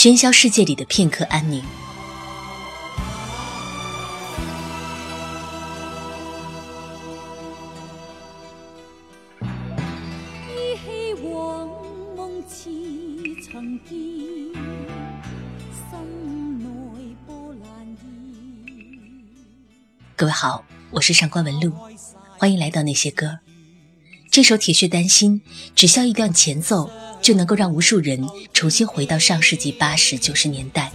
喧嚣世界里的片刻安宁。各位好，我是上官文露，欢迎来到那些歌。这首《铁血丹心》只消一段前奏。就能够让无数人重新回到上世纪八十九十年代，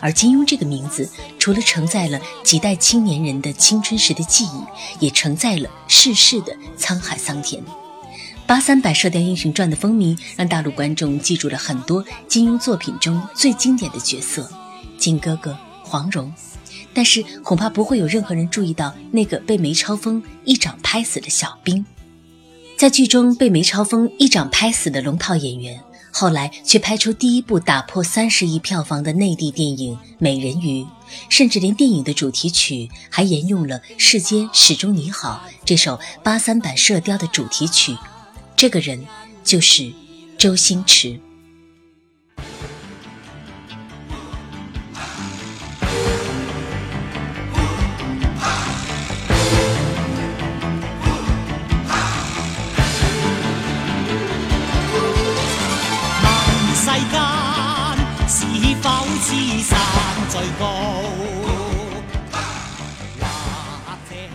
而金庸这个名字，除了承载了几代青年人的青春时的记忆，也承载了世事的沧海桑田。八三版《射雕英雄传》的风靡，让大陆观众记住了很多金庸作品中最经典的角色，金哥哥、黄蓉，但是恐怕不会有任何人注意到那个被梅超风一掌拍死的小兵。在剧中被梅超风一掌拍死的龙套演员，后来却拍出第一部打破三十亿票房的内地电影《美人鱼》，甚至连电影的主题曲还沿用了世间始终你好这首八三版《射雕》的主题曲。这个人就是周星驰。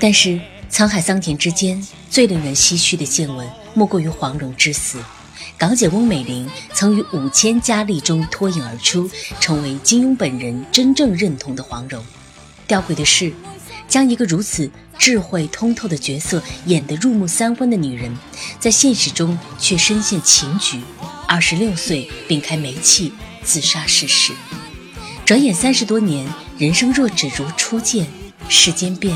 但是沧海桑田之间，最令人唏嘘的见闻莫过于黄蓉之死。港姐翁美玲曾于五千佳丽中脱颖而出，成为金庸本人真正认同的黄蓉。吊诡的是，将一个如此智慧通透的角色演得入木三分的女人，在现实中却深陷情局，二十六岁并开煤气自杀逝世。转眼三十多年，人生若只如初见，世间变。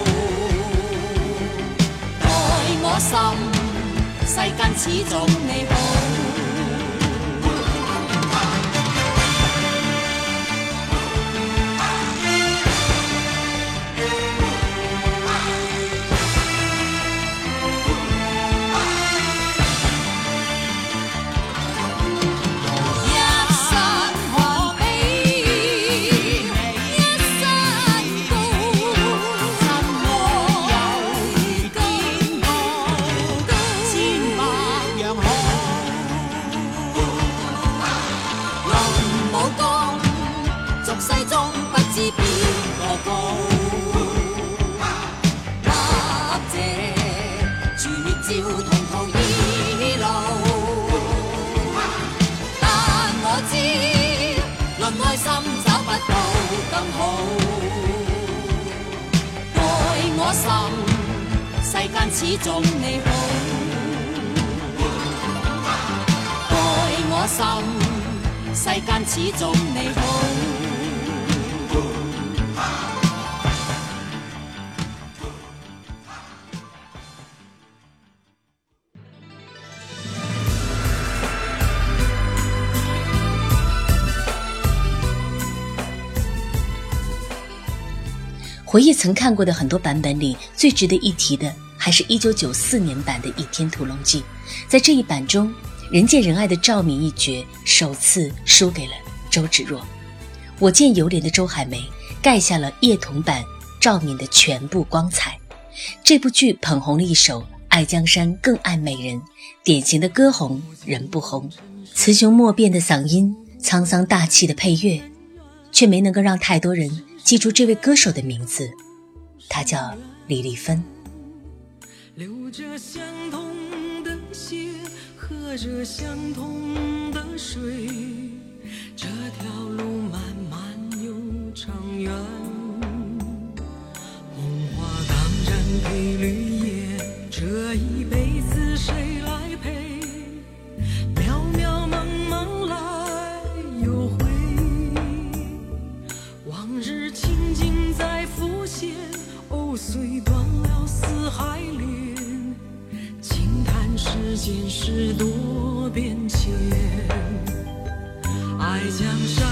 世间始终美好。世间始终你好，待我心，世间始终你好。回忆曾看过的很多版本里，最值得一提的还是1994年版的《倚天屠龙记》。在这一版中，人见人爱的赵敏一角首次输给了周芷若，我见犹怜的周海媚盖下了叶童版赵敏的全部光彩。这部剧捧红了一首《爱江山更爱美人》，典型的歌红人不红，雌雄莫辨的嗓音，沧桑大气的配乐，却没能够让太多人。记住这位歌手的名字他叫李丽芬流着相同的血喝着相同的水这条路漫漫又长远红花当然配绿叶这一辈子谁哦，虽断了四海连，轻叹世间事多变迁，爱江山。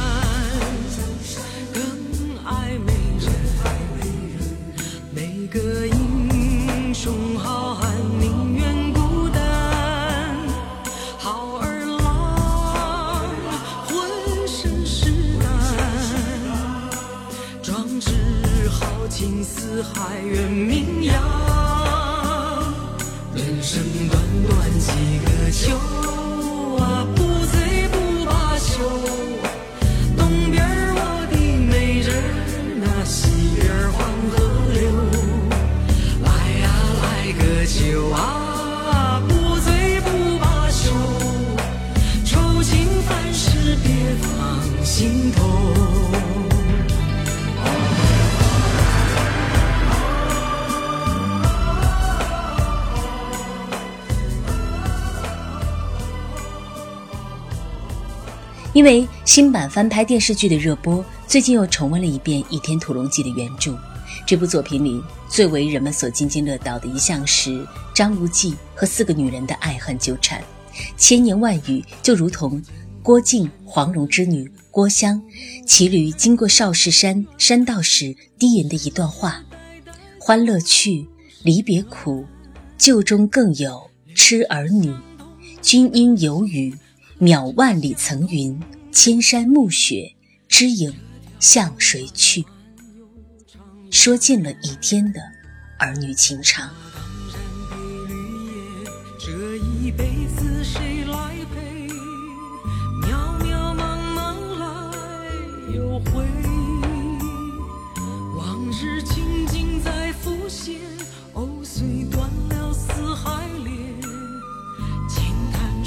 远名扬，人生短短几个秋。因为新版翻拍电视剧的热播，最近又重温了一遍《倚天屠龙记》的原著。这部作品里最为人们所津津乐道的一项是张无忌和四个女人的爱恨纠缠。千言万语就如同郭靖黄蓉之女郭襄骑驴经过少室山山道时低吟的一段话：“欢乐去，离别苦，旧中更有痴儿女，君应有语。”渺万里层云，千山暮雪，知影向谁去？说尽了一天的儿女情长。这一辈子谁来陪？渺渺茫茫来又回，往日情景在浮现，藕、虽断了丝还连。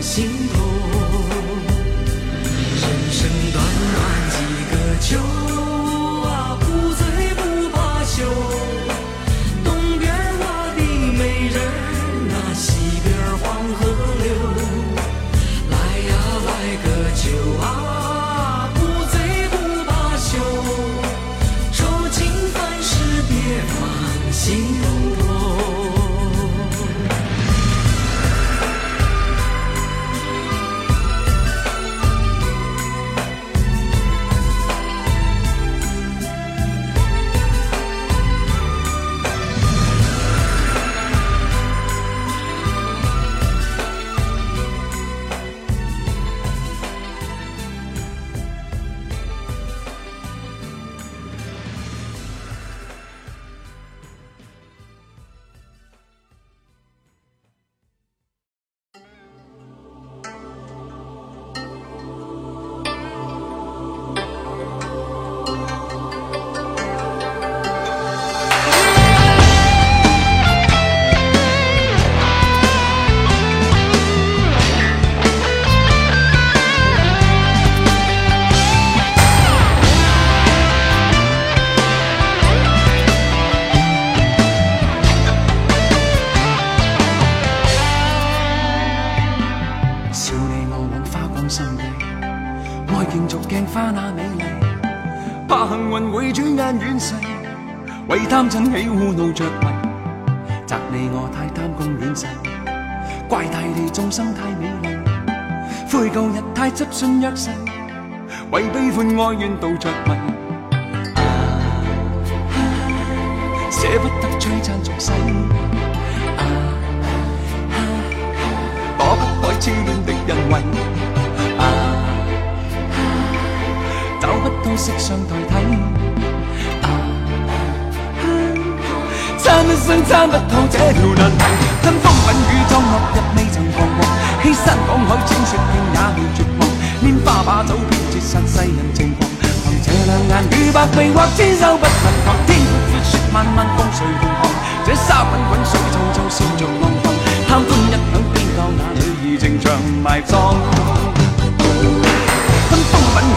心痛，人生短短几个秋。心帝，愛竞逐鏡花那美麗，怕幸運会轉眼遠逝，為貪嗔喜惡怒着迷，責你我太貪功戀世，怪大地眾生太美麗，悔舊日太執信约誓，為悲歡哀怨妒着迷，啊，捨不得璀璨俗世。色相代替，参一生参不透这条难题，吞风吻雨葬落日，未曾彷徨。欺山赶海穿雪穿也未绝望。拈花把酒偏折煞世人情狂。凭这两眼与百臂或千手不能防。天阔阔，雪漫漫，风随浪荡。这沙滚滚，水皱皱，笑着浪荡。贪欢一晌，偏教那女儿情长埋葬。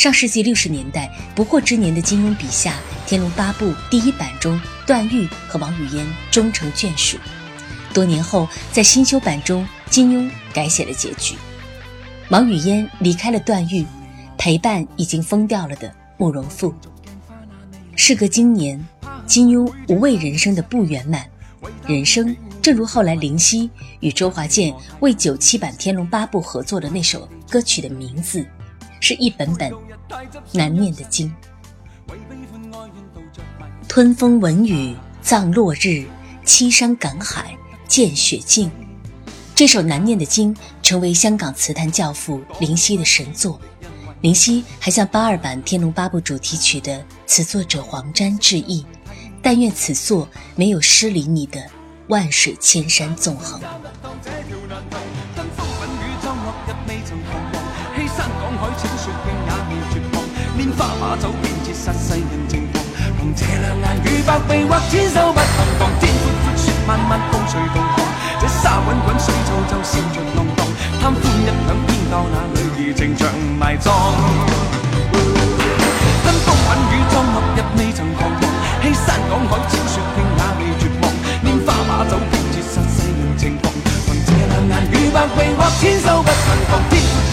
上世纪六十年代，不惑之年的金庸笔下，《天龙八部》第一版中，段誉和王语嫣终成眷属。多年后，在新修版中，金庸改写了结局，王语嫣离开了段誉，陪伴已经疯掉了的慕容复。事隔今年，金庸无畏人生的不圆满，人生正如后来林夕与周华健为九七版《天龙八部》合作的那首歌曲的名字。是一本本难念的经，吞风吻雨，葬落日，凄山赶海，见雪径。这首难念的经成为香港词坛教父林夕的神作。林夕还向八二版《天龙八部》主题曲的词作者黄沾致意，但愿此作没有失礼你的万水千山纵横。海千雪山也未绝望，拈花把酒便折煞世人情狂。凭这两眼与百臂或千手不能防。天阔阔雪漫漫风随浪狂，这沙滚滚水皱皱笑着浪荡。贪欢一两便教那女儿情长埋葬。登峰晚雨中落日未曾彷徨。欺山赶海千雪山也未绝望，拈花把酒便折煞世人情狂。凭这两眼与百臂或千手不能防天阔阔雪漫漫风随浪狂这沙滚滚水皱皱笑着浪荡贪欢一两偏教那女儿情长埋葬登峰吻雨中落日未曾彷徨欺山赶海千雪径也未绝望拈花把酒便折煞世人情狂凭这两眼与百臂或千手不能防天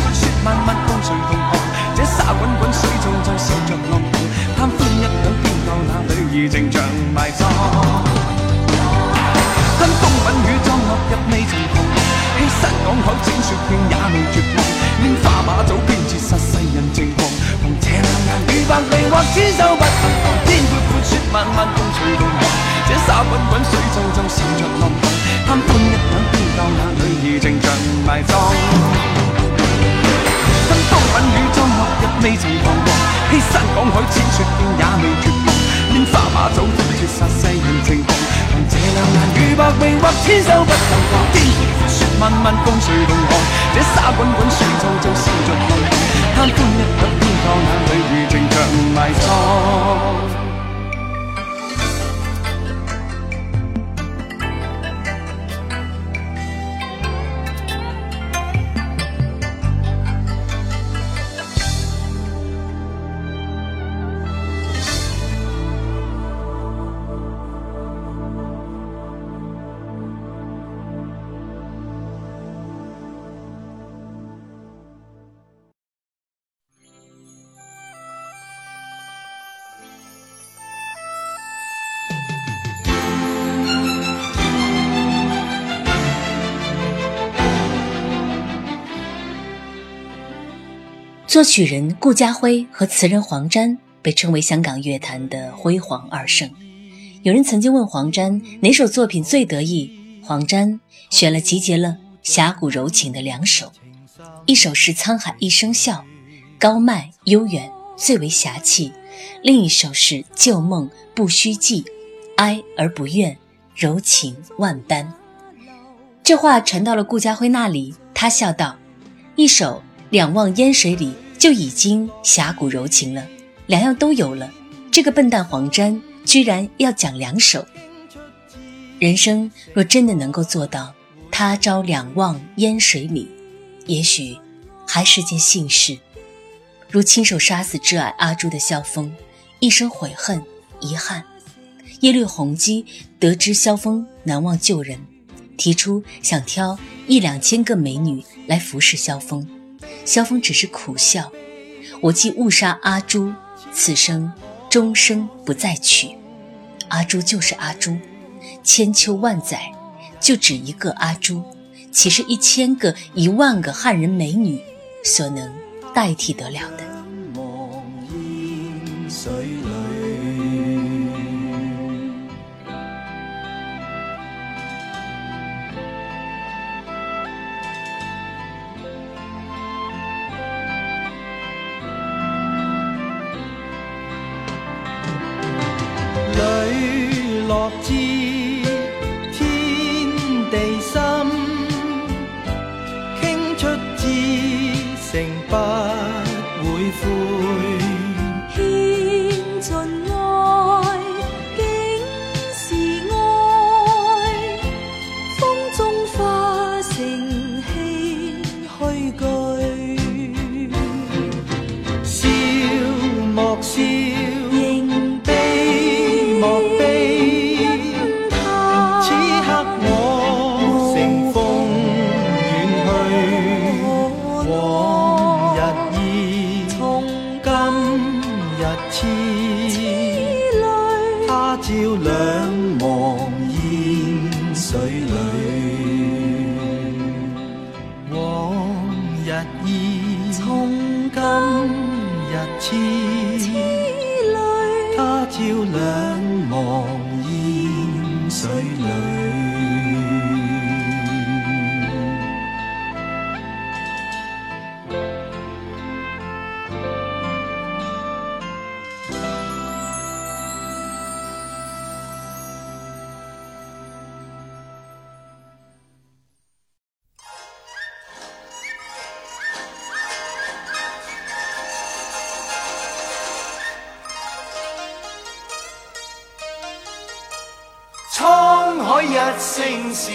慢慢風隨同航，這沙滾滾水皺皺笑着浪荡，貪歡一晌偏教那女兒情長埋葬。跟風吻雨葬落日未曾忘，欺山赶海千雪片也未絕望，拈花把酒偏折煞世人情狂。凭這两眼与白眉或千手不能防，天阔阔雪漫漫風隨浪，這沙滾滾水皺皺笑着浪蕩，貪歡一晌偏教那女兒情長埋葬。风雨中落日未曾彷徨，欺山赶海千雪炼也未绝望。拈花马走一绝杀世人情狂，但这两眼如白眉，或千手不能防，天雪漫漫，共谁同航？这沙滚滚，水皱皱，笑着望。作曲人顾嘉辉和词人黄沾被称为香港乐坛的辉煌二圣。有人曾经问黄沾哪首作品最得意，黄沾选了集结了侠骨柔情的两首，一首是《沧海一声笑》，高迈悠远，最为侠气；另一首是《旧梦不须记》，哀而不怨，柔情万般。这话传到了顾嘉辉那里，他笑道：“一首。”两望烟水里就已经侠骨柔情了，两样都有了。这个笨蛋黄沾居然要讲两首。人生若真的能够做到他朝两望烟水里，也许还是件幸事。如亲手杀死挚爱阿朱的萧峰，一生悔恨遗憾。耶律洪基得知萧峰难忘旧人，提出想挑一两千个美女来服侍萧峰。萧峰只是苦笑，我既误杀阿朱，此生终生不再娶。阿朱就是阿朱，千秋万载就只一个阿朱，岂是一千个、一万个汉人美女所能代替得了的？知。land. 海一声笑，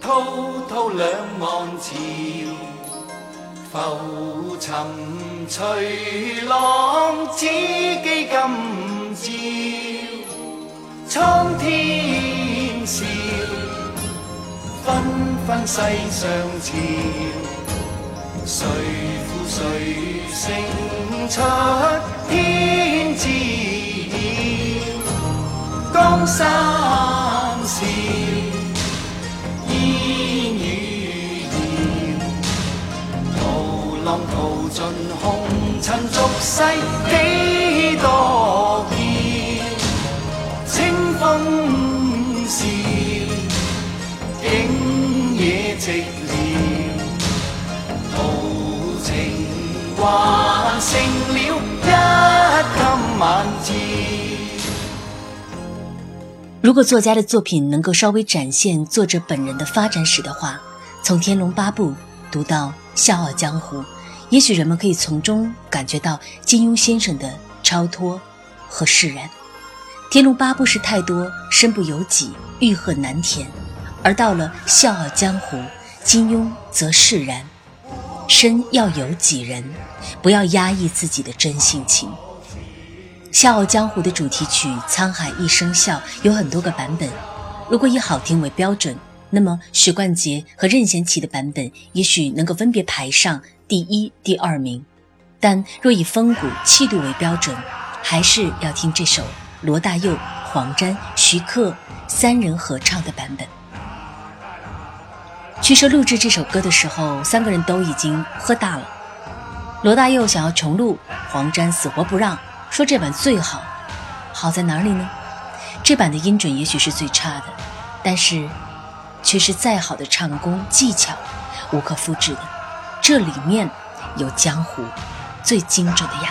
滔滔两岸潮，浮沉随浪，只记今朝。苍天笑，纷纷世上潮，谁负谁胜出天知晓。江山。俗世多清豪一如果作家的作品能够稍微展现作者本人的发展史的话，从《天龙八部》读到《笑傲江湖》。也许人们可以从中感觉到金庸先生的超脱和释然。《天龙八部》是太多身不由己，欲壑难填，而到了《笑傲江湖》，金庸则释然，身要有己人，不要压抑自己的真性情。《笑傲江湖》的主题曲《沧海一声笑》有很多个版本，如果以好听为标准，那么许冠杰和任贤齐的版本也许能够分别排上。第一、第二名，但若以风骨气度为标准，还是要听这首罗大佑、黄沾、徐克三人合唱的版本。据说录制这首歌的时候，三个人都已经喝大了。罗大佑想要重录，黄沾死活不让，说这版最好。好在哪里呢？这版的音准也许是最差的，但是却是再好的唱功技巧无可复制的。这里面有江湖最精准的样子。《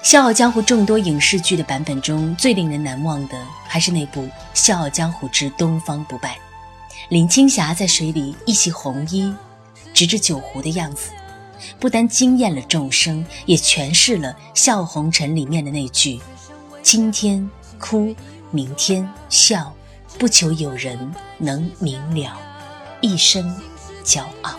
笑傲江湖》众多影视剧的版本中，最令人难忘的还是那部《笑傲江湖之东方不败》。林青霞在水里一袭红衣，执着酒壶的样子，不单惊艳了众生，也诠释了《笑红尘》里面的那句：“今天哭，明天笑，不求有人能明了，一生骄傲。”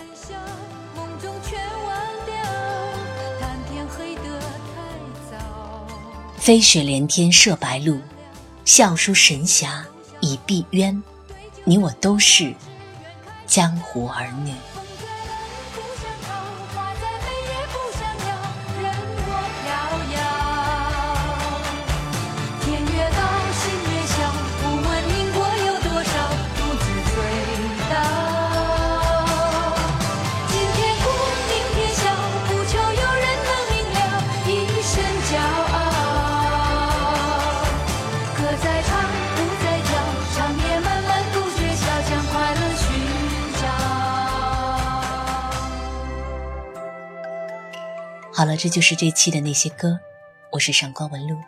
飞雪连天射白鹿，笑书神侠倚碧鸳。你我都是江湖儿女。好了，这就是这期的那些歌，我是上官文露。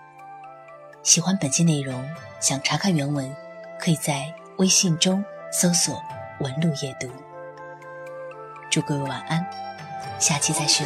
喜欢本期内容，想查看原文，可以在微信中搜索“文露阅读”。祝各位晚安，下期再续。